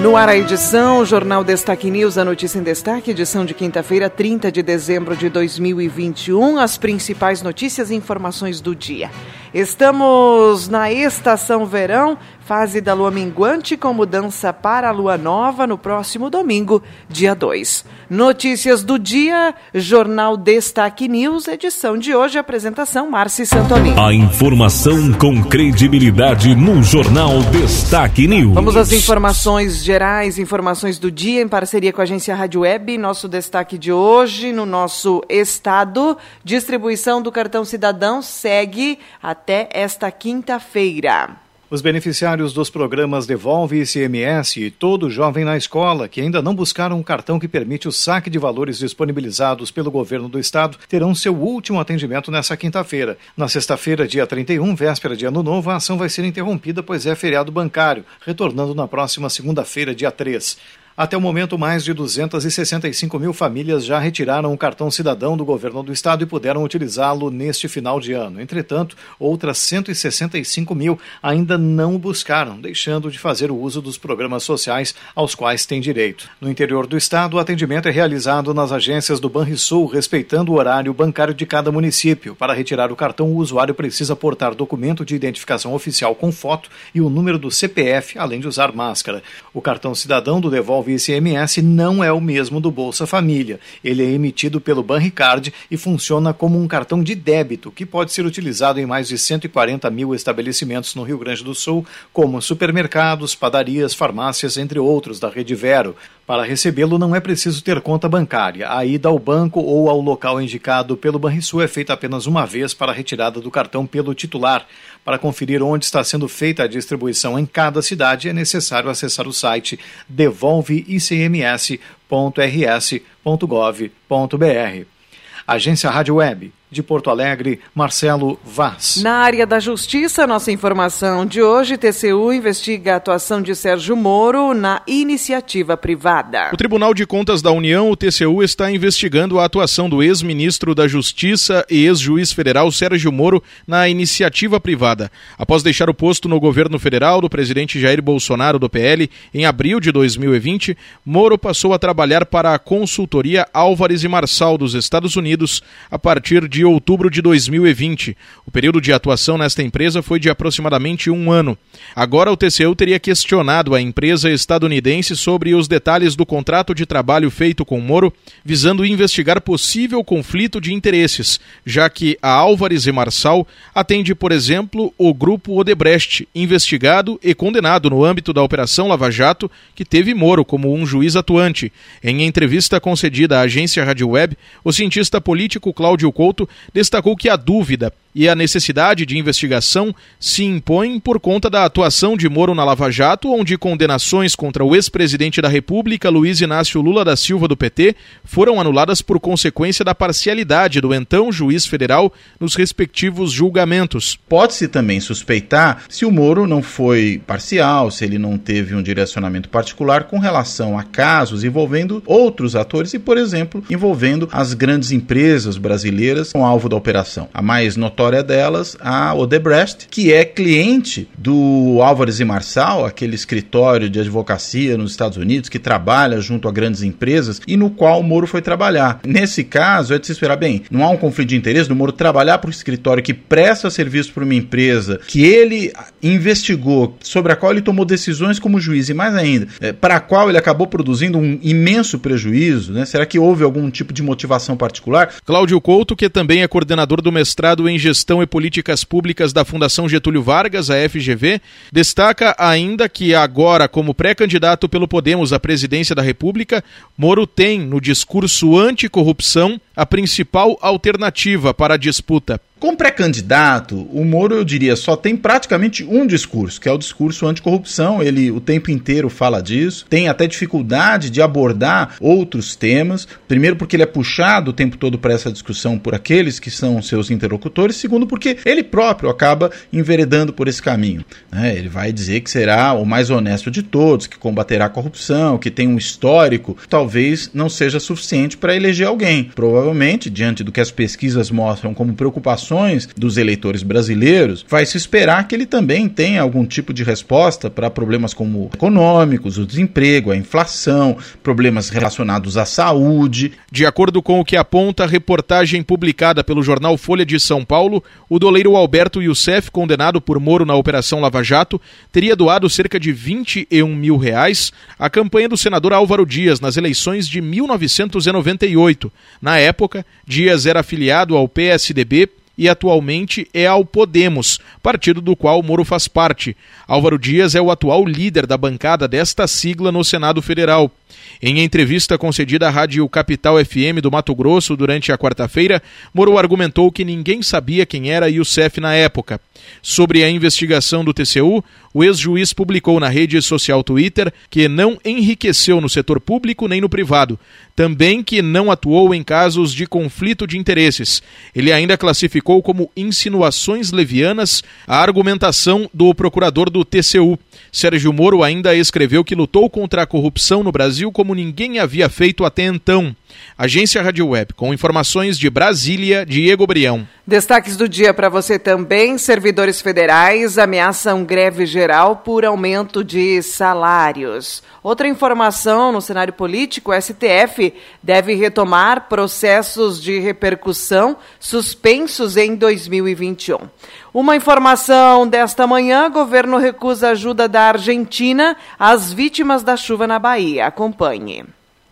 No ar a edição, Jornal Destaque News, a notícia em destaque, edição de quinta-feira, 30 de dezembro de 2021. As principais notícias e informações do dia. Estamos na estação verão, fase da lua minguante com mudança para a lua nova no próximo domingo, dia 2. Notícias do dia, Jornal Destaque News, edição de hoje, apresentação Márcia Santolini. A informação com credibilidade no Jornal Destaque News. Vamos às informações gerais, informações do dia, em parceria com a agência Rádio Web. Nosso destaque de hoje no nosso estado, distribuição do cartão cidadão segue até esta quinta-feira. Os beneficiários dos programas Devolve ICMS e Todo Jovem na Escola, que ainda não buscaram um cartão que permite o saque de valores disponibilizados pelo governo do estado, terão seu último atendimento nesta quinta-feira. Na sexta-feira, dia 31, véspera de Ano Novo, a ação vai ser interrompida, pois é feriado bancário, retornando na próxima segunda-feira, dia 3. Até o momento, mais de 265 mil famílias já retiraram o cartão cidadão do governo do estado e puderam utilizá-lo neste final de ano. Entretanto, outras 165 mil ainda não o buscaram, deixando de fazer o uso dos programas sociais aos quais têm direito. No interior do estado, o atendimento é realizado nas agências do Banrisul, respeitando o horário bancário de cada município. Para retirar o cartão, o usuário precisa portar documento de identificação oficial com foto e o número do CPF, além de usar máscara. O cartão cidadão do Devolve o ICMS não é o mesmo do Bolsa Família. Ele é emitido pelo Banricard e funciona como um cartão de débito que pode ser utilizado em mais de 140 mil estabelecimentos no Rio Grande do Sul, como supermercados, padarias, farmácias, entre outros da Rede Vero. Para recebê-lo não é preciso ter conta bancária. A ida ao banco ou ao local indicado pelo Banrisul é feita apenas uma vez para a retirada do cartão pelo titular. Para conferir onde está sendo feita a distribuição em cada cidade, é necessário acessar o site devolveicms.rs.gov.br. Agência Rádio Web de Porto Alegre, Marcelo Vaz. Na área da Justiça, nossa informação de hoje, TCU investiga a atuação de Sérgio Moro na iniciativa privada. O Tribunal de Contas da União, o TCU, está investigando a atuação do ex-ministro da Justiça e ex-juiz federal Sérgio Moro na iniciativa privada. Após deixar o posto no governo federal do presidente Jair Bolsonaro do PL em abril de 2020, Moro passou a trabalhar para a consultoria Álvares e Marçal dos Estados Unidos a partir de de outubro de 2020. O período de atuação nesta empresa foi de aproximadamente um ano. Agora, o TCU teria questionado a empresa estadunidense sobre os detalhes do contrato de trabalho feito com Moro, visando investigar possível conflito de interesses, já que a Álvares e Marçal atende, por exemplo, o grupo Odebrecht, investigado e condenado no âmbito da Operação Lava Jato, que teve Moro como um juiz atuante. Em entrevista concedida à agência Rádio Web, o cientista político Cláudio Couto destacou que a dúvida e a necessidade de investigação se impõem por conta da atuação de Moro na Lava Jato, onde condenações contra o ex-presidente da República, Luiz Inácio Lula da Silva do PT, foram anuladas por consequência da parcialidade do então juiz federal nos respectivos julgamentos. Pode-se também suspeitar se o Moro não foi parcial, se ele não teve um direcionamento particular com relação a casos envolvendo outros atores e, por exemplo, envolvendo as grandes empresas brasileiras com alvo da operação. A mais notória história delas a Odebrecht, que é cliente do Álvares e Marçal, aquele escritório de advocacia nos Estados Unidos que trabalha junto a grandes empresas e no qual o Moro foi trabalhar. Nesse caso, é de se esperar bem, não há um conflito de interesse do Moro trabalhar para um escritório que presta serviço para uma empresa que ele investigou, sobre a qual ele tomou decisões como juiz e mais ainda, é, para a qual ele acabou produzindo um imenso prejuízo, né? Será que houve algum tipo de motivação particular? Cláudio Couto, que também é coordenador do mestrado em gestão e Políticas Públicas da Fundação Getúlio Vargas, a FGV, destaca ainda que agora, como pré-candidato pelo Podemos à presidência da República, Moro tem no discurso anticorrupção a principal alternativa para a disputa. Como pré-candidato, o Moro, eu diria, só tem praticamente um discurso, que é o discurso anticorrupção. Ele o tempo inteiro fala disso. Tem até dificuldade de abordar outros temas. Primeiro, porque ele é puxado o tempo todo para essa discussão por aqueles que são seus interlocutores. Segundo, porque ele próprio acaba enveredando por esse caminho. Né? Ele vai dizer que será o mais honesto de todos, que combaterá a corrupção, que tem um histórico. Talvez não seja suficiente para eleger alguém. Provavelmente, diante do que as pesquisas mostram como preocupação dos eleitores brasileiros, vai se esperar que ele também tenha algum tipo de resposta para problemas como econômicos, o desemprego, a inflação, problemas relacionados à saúde. De acordo com o que aponta a reportagem publicada pelo jornal Folha de São Paulo, o doleiro Alberto Youssef, condenado por Moro na Operação Lava Jato, teria doado cerca de 21 mil reais à campanha do senador Álvaro Dias nas eleições de 1998. Na época, Dias era afiliado ao PSDB e atualmente é ao Podemos, partido do qual Moro faz parte. Álvaro Dias é o atual líder da bancada desta sigla no Senado Federal. Em entrevista concedida à Rádio Capital FM do Mato Grosso durante a quarta-feira, Moro argumentou que ninguém sabia quem era Youssef na época. Sobre a investigação do TCU, o ex-juiz publicou na rede social Twitter que não enriqueceu no setor público nem no privado, também que não atuou em casos de conflito de interesses. Ele ainda classificou como insinuações levianas a argumentação do procurador do TCU. Sérgio Moro ainda escreveu que lutou contra a corrupção no Brasil como ninguém havia feito até então. Agência Rádio Web, com informações de Brasília, Diego Brião. Destaques do dia para você também: servidores federais ameaçam greve geral por aumento de salários. Outra informação no cenário político: o STF deve retomar processos de repercussão suspensos em 2021. Uma informação desta manhã: governo recusa ajuda da Argentina às vítimas da chuva na Bahia. Acompanhe.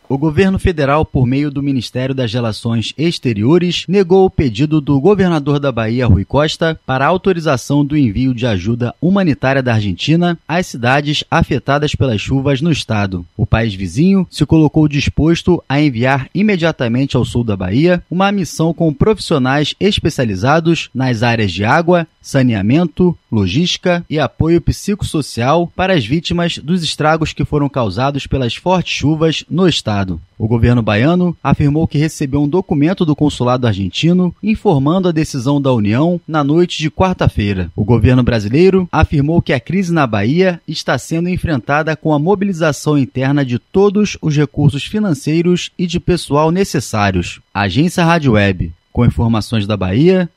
O governo federal, por meio do Ministério das Relações Exteriores, negou o pedido do governador da Bahia, Rui Costa, para autorização do envio de ajuda humanitária da Argentina às cidades afetadas pelas chuvas no estado. O país vizinho se colocou disposto a enviar imediatamente ao sul da Bahia uma missão com profissionais especializados nas áreas de água, saneamento, logística e apoio psicossocial para as vítimas dos estragos que foram causados pelas fortes chuvas no estado. O governo baiano afirmou que recebeu um documento do consulado argentino informando a decisão da União na noite de quarta-feira. O governo brasileiro afirmou que a crise na Bahia está sendo enfrentada com a mobilização interna de todos os recursos financeiros e de pessoal necessários. Agência Rádio Web. Com informações da Bahia,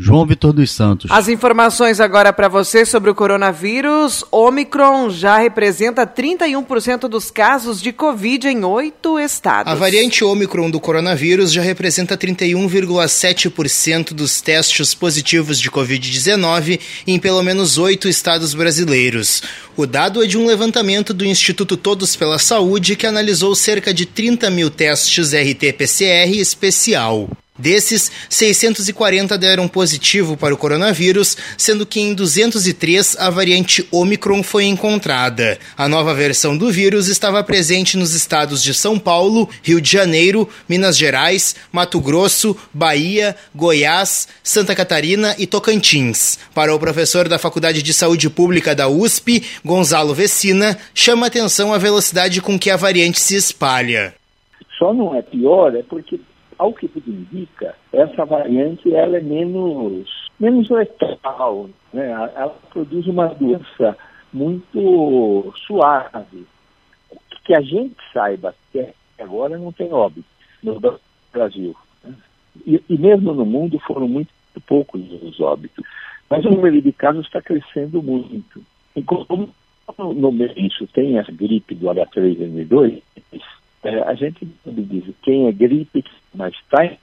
João Vitor dos Santos. As informações agora para você sobre o coronavírus. Omicron já representa 31% dos casos de Covid em oito estados. A variante Omicron do coronavírus já representa 31,7% dos testes positivos de Covid-19 em pelo menos oito estados brasileiros. O dado é de um levantamento do Instituto Todos pela Saúde, que analisou cerca de 30 mil testes RT-PCR especial. Desses, 640 deram positivo para o coronavírus, sendo que em 203 a variante Omicron foi encontrada. A nova versão do vírus estava presente nos estados de São Paulo, Rio de Janeiro, Minas Gerais, Mato Grosso, Bahia, Goiás, Santa Catarina e Tocantins. Para o professor da Faculdade de Saúde Pública da USP, Gonzalo Vecina, chama atenção a velocidade com que a variante se espalha. Só não é pior é porque ao que tudo indica, essa variante ela é menos, menos letal, né? ela produz uma doença muito suave. Que a gente saiba que agora não tem óbito no Brasil. Né? E, e mesmo no mundo foram muito poucos os óbitos. Mas o número de casos está crescendo muito. E como no meio tem a gripe do H3N2, é, a gente diz quem é gripe, mas está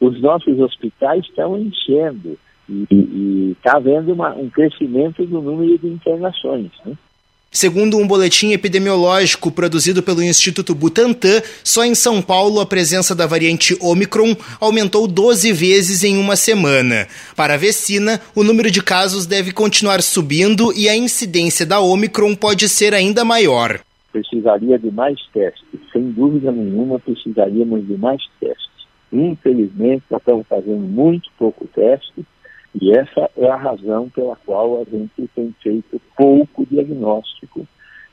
os nossos hospitais estão enchendo e está havendo uma, um crescimento do número de internações. Né? Segundo um boletim epidemiológico produzido pelo Instituto Butantan, só em São Paulo a presença da variante Omicron aumentou 12 vezes em uma semana. Para a vecina, o número de casos deve continuar subindo e a incidência da Omicron pode ser ainda maior precisaria de mais testes. Sem dúvida nenhuma, precisaríamos de mais testes. Infelizmente, estamos fazendo muito pouco teste e essa é a razão pela qual a gente tem feito pouco diagnóstico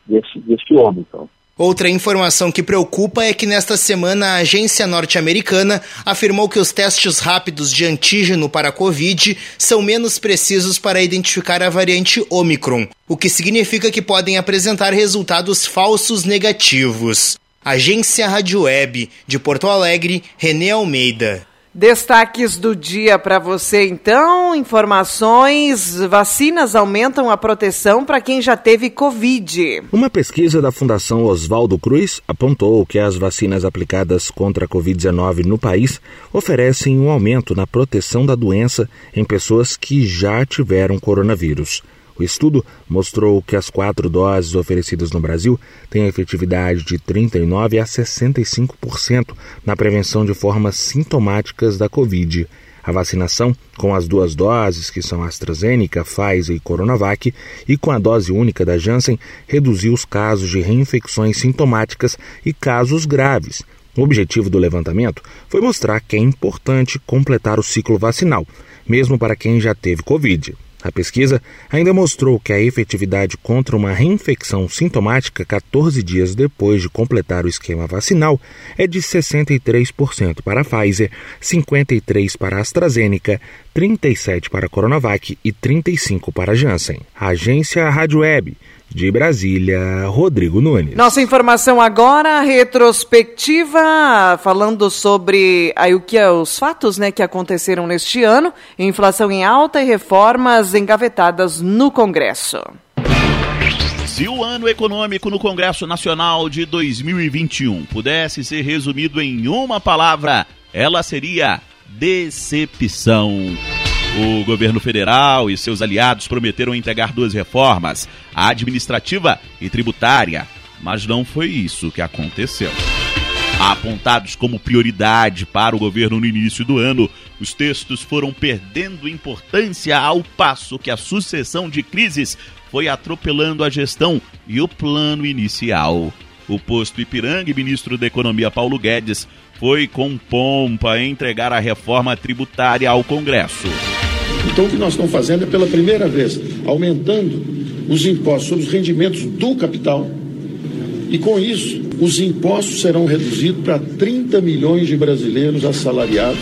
desse, desse Ômicron. Outra informação que preocupa é que nesta semana a agência norte-americana afirmou que os testes rápidos de antígeno para a Covid são menos precisos para identificar a variante Omicron, o que significa que podem apresentar resultados falsos negativos. Agência Rádio Web, de Porto Alegre, René Almeida. Destaques do dia para você, então. Informações: vacinas aumentam a proteção para quem já teve Covid. Uma pesquisa da Fundação Oswaldo Cruz apontou que as vacinas aplicadas contra a Covid-19 no país oferecem um aumento na proteção da doença em pessoas que já tiveram coronavírus. O estudo mostrou que as quatro doses oferecidas no Brasil têm efetividade de 39% a 65% na prevenção de formas sintomáticas da Covid. A vacinação com as duas doses, que são AstraZeneca, Pfizer e Coronavac, e com a dose única da Janssen, reduziu os casos de reinfecções sintomáticas e casos graves. O objetivo do levantamento foi mostrar que é importante completar o ciclo vacinal, mesmo para quem já teve Covid. A pesquisa ainda mostrou que a efetividade contra uma reinfecção sintomática 14 dias depois de completar o esquema vacinal é de 63% para a Pfizer, 53% para a AstraZeneca, 37% para a Coronavac e 35% para a Janssen. Agência Rádio Web. De Brasília, Rodrigo Nunes. Nossa informação agora, retrospectiva, falando sobre aí, o que é os fatos né, que aconteceram neste ano, inflação em alta e reformas engavetadas no Congresso. Se o ano econômico no Congresso Nacional de 2021 pudesse ser resumido em uma palavra, ela seria decepção. O governo federal e seus aliados prometeram entregar duas reformas, a administrativa e tributária, mas não foi isso que aconteceu. Apontados como prioridade para o governo no início do ano, os textos foram perdendo importância ao passo que a sucessão de crises foi atropelando a gestão e o plano inicial. O posto Ipiranga e ministro da Economia Paulo Guedes foi com pompa entregar a reforma tributária ao Congresso. Então, o que nós estamos fazendo é, pela primeira vez, aumentando os impostos sobre os rendimentos do capital. E com isso, os impostos serão reduzidos para 30 milhões de brasileiros assalariados.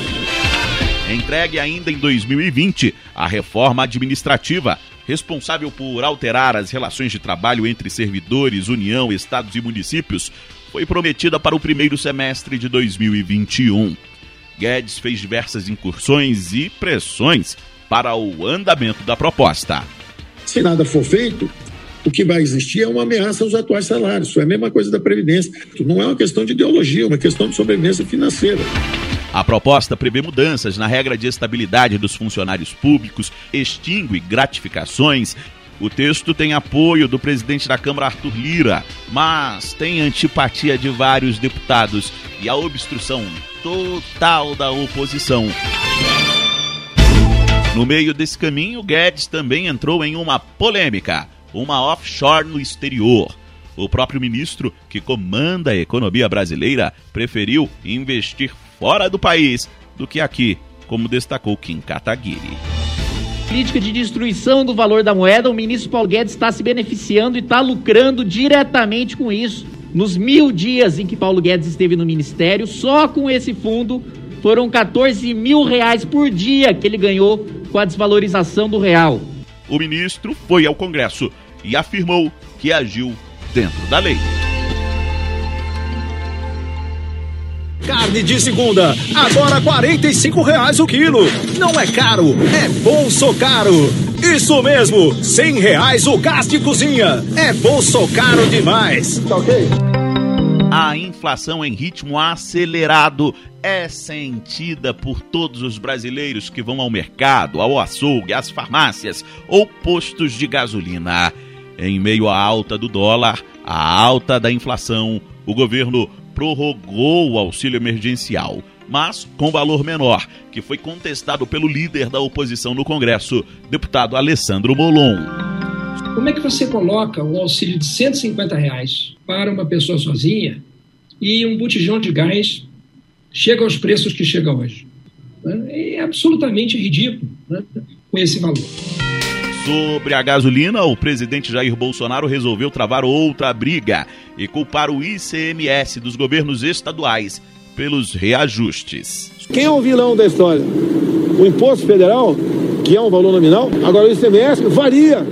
Entregue ainda em 2020 a reforma administrativa, responsável por alterar as relações de trabalho entre servidores, União, estados e municípios, foi prometida para o primeiro semestre de 2021. Guedes fez diversas incursões e pressões para o andamento da proposta. Se nada for feito, o que vai existir é uma ameaça aos atuais salários. Isso é a mesma coisa da Previdência. Não é uma questão de ideologia, é uma questão de sobrevivência financeira. A proposta prevê mudanças na regra de estabilidade dos funcionários públicos, extingue gratificações. O texto tem apoio do presidente da Câmara, Arthur Lira, mas tem antipatia de vários deputados e a obstrução total da oposição. No meio desse caminho, Guedes também entrou em uma polêmica, uma offshore no exterior. O próprio ministro, que comanda a economia brasileira, preferiu investir fora do país do que aqui, como destacou Kim Kataguiri. Política de destruição do valor da moeda, o ministro Paulo Guedes está se beneficiando e está lucrando diretamente com isso. Nos mil dias em que Paulo Guedes esteve no ministério, só com esse fundo foram 14 mil reais por dia que ele ganhou com a desvalorização do real. O ministro foi ao Congresso e afirmou que agiu dentro da lei. Carne de segunda, agora R$ reais o quilo. Não é caro, é bolso caro. Isso mesmo, R$ reais o gás de cozinha. É bolso caro demais. Tá ok? A inflação em ritmo acelerado é sentida por todos os brasileiros que vão ao mercado, ao açougue, às farmácias ou postos de gasolina. Em meio à alta do dólar, à alta da inflação, o governo prorrogou o auxílio emergencial, mas com valor menor, que foi contestado pelo líder da oposição no Congresso, deputado Alessandro Molon. Como é que você coloca um auxílio de 150 reais para uma pessoa sozinha e um botijão de gás chega aos preços que chega hoje. Né? É absolutamente ridículo né? com esse valor. Sobre a gasolina, o presidente Jair Bolsonaro resolveu travar outra briga e culpar o ICMS dos governos estaduais pelos reajustes. Quem é o vilão da história? O imposto federal, que é um valor nominal, agora o ICMS varia,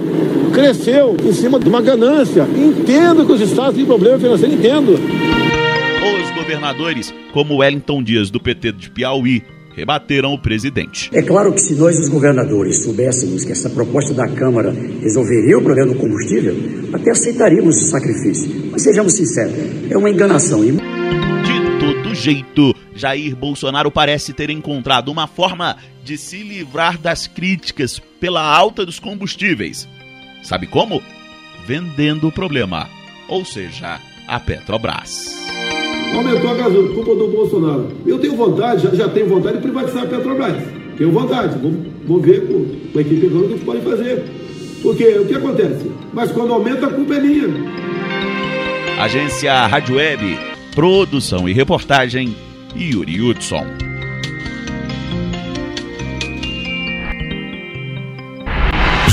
cresceu em cima de uma ganância. Entendo que os estados têm problema financeiro, entendo. Governadores, como Wellington Dias, do PT de Piauí, rebateram o presidente. É claro que se nós, os governadores, soubéssemos que essa proposta da Câmara resolveria o problema do combustível, até aceitaríamos o sacrifício. Mas sejamos sinceros, é uma enganação. De todo jeito, Jair Bolsonaro parece ter encontrado uma forma de se livrar das críticas pela alta dos combustíveis. Sabe como? Vendendo o problema, ou seja, a Petrobras aumentou a gasolina, culpa do Bolsonaro. Eu tenho vontade, já, já tenho vontade de privatizar a Petrobras. Tenho vontade, vou, vou ver com, com a equipe econômica o que a gente pode fazer. Porque o que acontece? Mas quando aumenta, a culpa é minha. Agência Rádio Web, produção e reportagem, Yuri Hudson.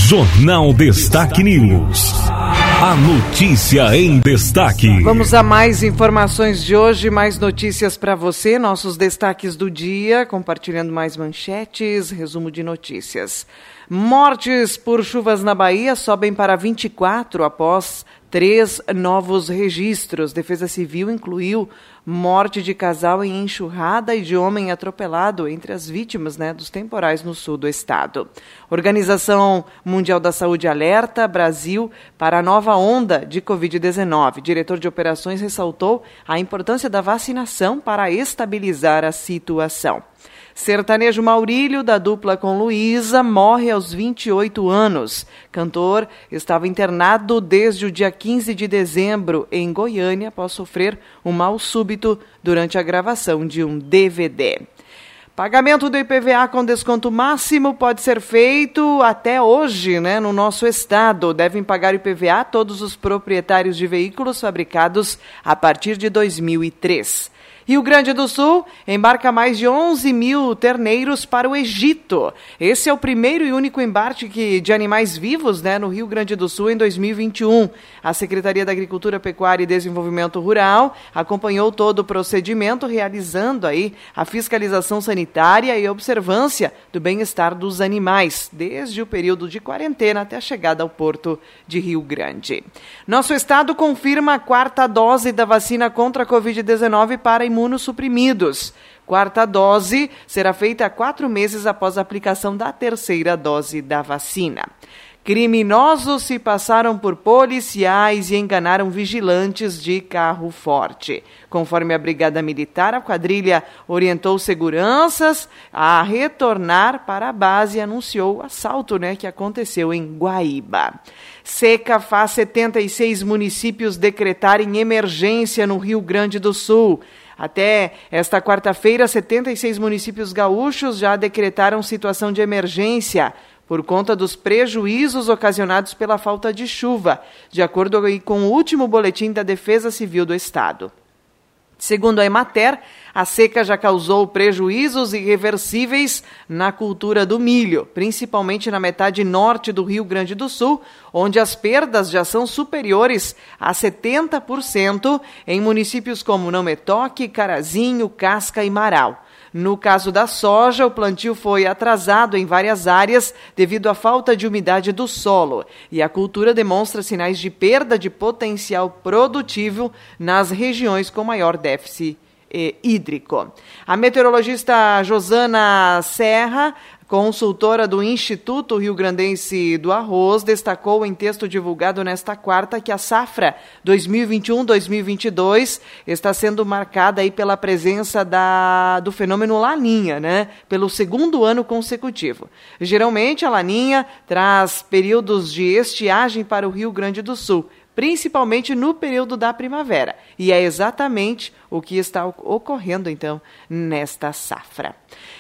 Jornal Destaque News. A notícia em destaque. Vamos a mais informações de hoje, mais notícias para você, nossos destaques do dia, compartilhando mais manchetes, resumo de notícias. Mortes por chuvas na Bahia sobem para 24 após três novos registros. Defesa Civil incluiu morte de casal em enxurrada e de homem atropelado entre as vítimas né, dos temporais no sul do estado. Organização Mundial da Saúde alerta Brasil para a nova onda de Covid-19. Diretor de operações ressaltou a importância da vacinação para estabilizar a situação. Sertanejo Maurílio, da dupla com Luísa, morre aos 28 anos. Cantor estava internado desde o dia 15 de dezembro em Goiânia após sofrer um mal súbito durante a gravação de um DVD. Pagamento do IPVA com desconto máximo pode ser feito até hoje, né, no nosso estado. Devem pagar o IPVA todos os proprietários de veículos fabricados a partir de 2003. Rio Grande do Sul embarca mais de 11 mil terneiros para o Egito. Esse é o primeiro e único embarque de animais vivos né, no Rio Grande do Sul em 2021. A Secretaria da Agricultura, Pecuária e Desenvolvimento Rural acompanhou todo o procedimento, realizando aí a fiscalização sanitária e observância do bem-estar dos animais, desde o período de quarentena até a chegada ao porto de Rio Grande. Nosso estado confirma a quarta dose da vacina contra a Covid-19 para imunossuprimidos. Quarta dose será feita quatro meses após a aplicação da terceira dose da vacina. Criminosos se passaram por policiais e enganaram vigilantes de carro forte. Conforme a Brigada Militar, a quadrilha orientou seguranças a retornar para a base e anunciou o assalto né, que aconteceu em Guaíba. Seca faz 76 municípios decretarem emergência no Rio Grande do Sul. Até esta quarta-feira, 76 municípios gaúchos já decretaram situação de emergência por conta dos prejuízos ocasionados pela falta de chuva, de acordo com o último boletim da Defesa Civil do Estado. Segundo a Emater, a seca já causou prejuízos irreversíveis na cultura do milho, principalmente na metade norte do Rio Grande do Sul, onde as perdas já são superiores a 70% em municípios como Nametoque, Carazinho, Casca e Marau. No caso da soja, o plantio foi atrasado em várias áreas devido à falta de umidade do solo e a cultura demonstra sinais de perda de potencial produtivo nas regiões com maior déficit eh, hídrico. A meteorologista Josana Serra Consultora do Instituto Rio Grandense do Arroz destacou em texto divulgado nesta quarta que a safra 2021-2022 está sendo marcada aí pela presença da, do fenômeno Laninha, né? Pelo segundo ano consecutivo. Geralmente a Laninha traz períodos de estiagem para o Rio Grande do Sul, principalmente no período da primavera. E é exatamente o que está ocorrendo, então, nesta safra.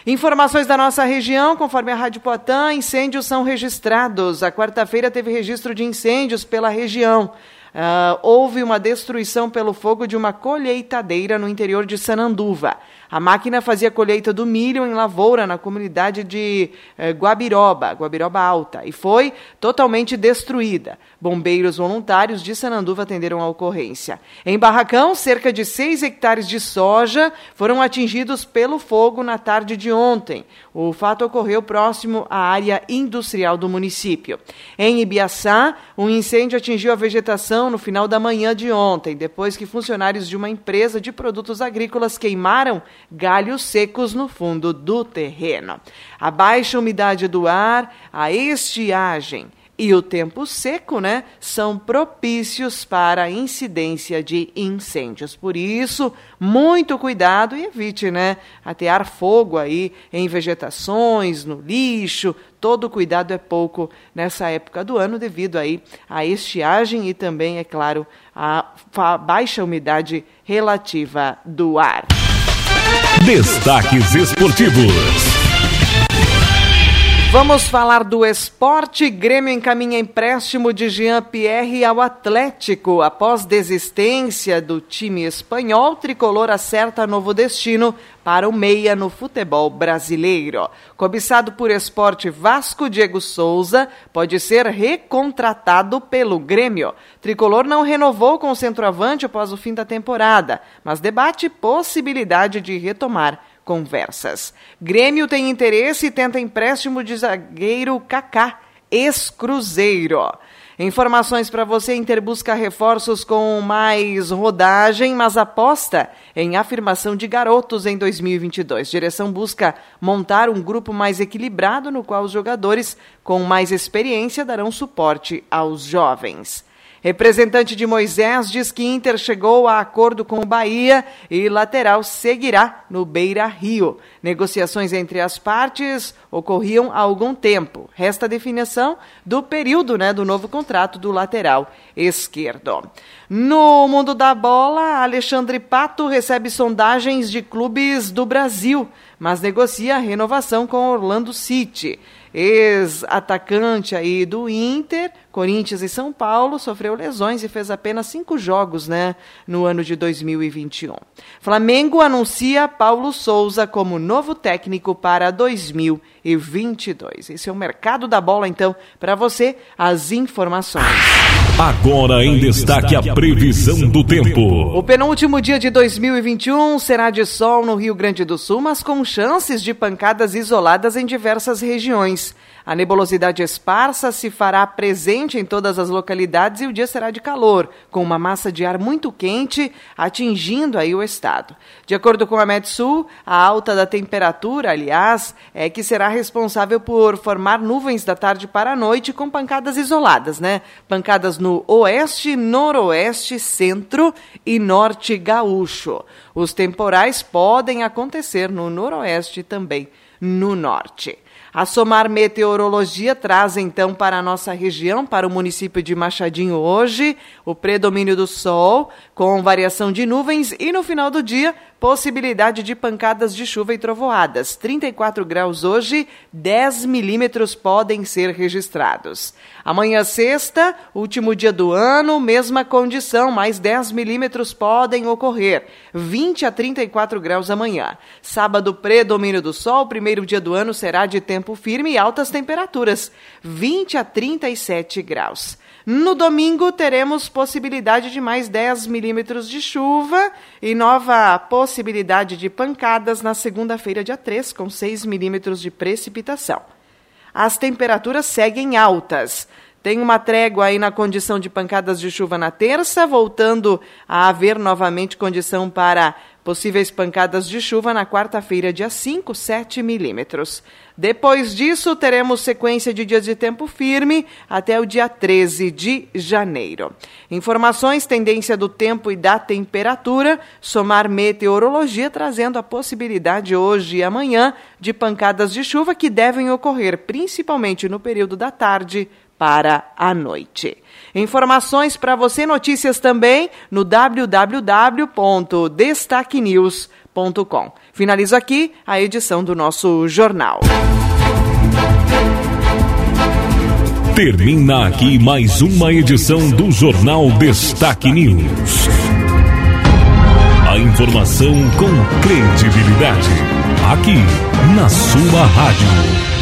Informações da nossa região, conforme a Rádio Poatã, incêndios são registrados. A quarta-feira teve registro de incêndios pela região. Uh, houve uma destruição pelo fogo de uma colheitadeira no interior de Sananduva. A máquina fazia colheita do milho em lavoura na comunidade de eh, Guabiroba, Guabiroba Alta, e foi totalmente destruída. Bombeiros voluntários de Sananduva atenderam a ocorrência. Em Barracão, cerca de 6 hectares de soja foram atingidos pelo fogo na tarde de ontem. O fato ocorreu próximo à área industrial do município. Em Ibiaçá, um incêndio atingiu a vegetação no final da manhã de ontem, depois que funcionários de uma empresa de produtos agrícolas queimaram galhos secos no fundo do terreno. A baixa umidade do ar, a estiagem e o tempo seco, né, são propícios para a incidência de incêndios. Por isso, muito cuidado e evite, né, atear fogo aí em vegetações, no lixo. Todo cuidado é pouco nessa época do ano devido aí à estiagem e também, é claro, à baixa umidade relativa do ar. Destaques esportivos. Vamos falar do esporte. Grêmio encaminha empréstimo de Jean-Pierre ao Atlético. Após desistência do time espanhol, tricolor acerta novo destino para o meia no futebol brasileiro. Cobiçado por esporte Vasco, Diego Souza pode ser recontratado pelo Grêmio. Tricolor não renovou com o centroavante após o fim da temporada, mas debate possibilidade de retomar conversas. Grêmio tem interesse e tenta empréstimo de zagueiro Kaká, ex-cruzeiro. Informações para você: Inter busca reforços com mais rodagem, mas aposta em afirmação de garotos em 2022. Direção busca montar um grupo mais equilibrado no qual os jogadores com mais experiência darão suporte aos jovens. Representante de Moisés diz que Inter chegou a acordo com o Bahia e lateral seguirá no Beira Rio. Negociações entre as partes ocorriam há algum tempo. Resta a definição do período né, do novo contrato do lateral esquerdo. No mundo da bola, Alexandre Pato recebe sondagens de clubes do Brasil, mas negocia a renovação com Orlando City ex-atacante aí do Inter, Corinthians e São Paulo, sofreu lesões e fez apenas cinco jogos né, no ano de 2021. Flamengo anuncia Paulo Souza como novo técnico para 2022. Esse é o mercado da bola, então, para você, as informações. Agora em destaque a previsão do tempo. O penúltimo dia de 2021 será de sol no Rio Grande do Sul, mas com chances de pancadas isoladas em diversas regiões. A nebulosidade esparsa se fará presente em todas as localidades e o dia será de calor, com uma massa de ar muito quente atingindo aí o estado. De acordo com a Metsul, a alta da temperatura, aliás, é que será responsável por formar nuvens da tarde para a noite com pancadas isoladas, né? Pancadas no oeste, noroeste, centro e norte gaúcho. Os temporais podem acontecer no noroeste e também no norte. A Somar Meteorologia traz então para a nossa região, para o município de Machadinho hoje, o predomínio do sol, com variação de nuvens e no final do dia, possibilidade de pancadas de chuva e trovoadas. 34 graus hoje, 10 milímetros podem ser registrados. Amanhã, sexta, último dia do ano, mesma condição, mais 10 milímetros podem ocorrer. 20 a 34 graus amanhã. Sábado, predomínio do sol, primeiro dia do ano será de tempo firme e altas temperaturas, 20 a 37 graus. No domingo teremos possibilidade de mais 10 milímetros de chuva e nova possibilidade de pancadas na segunda-feira, dia 3, com 6 milímetros de precipitação. As temperaturas seguem altas. Tem uma trégua aí na condição de pancadas de chuva na terça, voltando a haver novamente condição para Possíveis pancadas de chuva na quarta-feira, dia 5, 7 milímetros. Depois disso, teremos sequência de dias de tempo firme até o dia 13 de janeiro. Informações, tendência do tempo e da temperatura, somar meteorologia, trazendo a possibilidade hoje e amanhã de pancadas de chuva que devem ocorrer principalmente no período da tarde para a noite. Informações para você, notícias também no www.destaquenews.com. Finalizo aqui a edição do nosso jornal. Termina aqui mais uma edição do Jornal Destaque News A informação com credibilidade. Aqui, na sua rádio.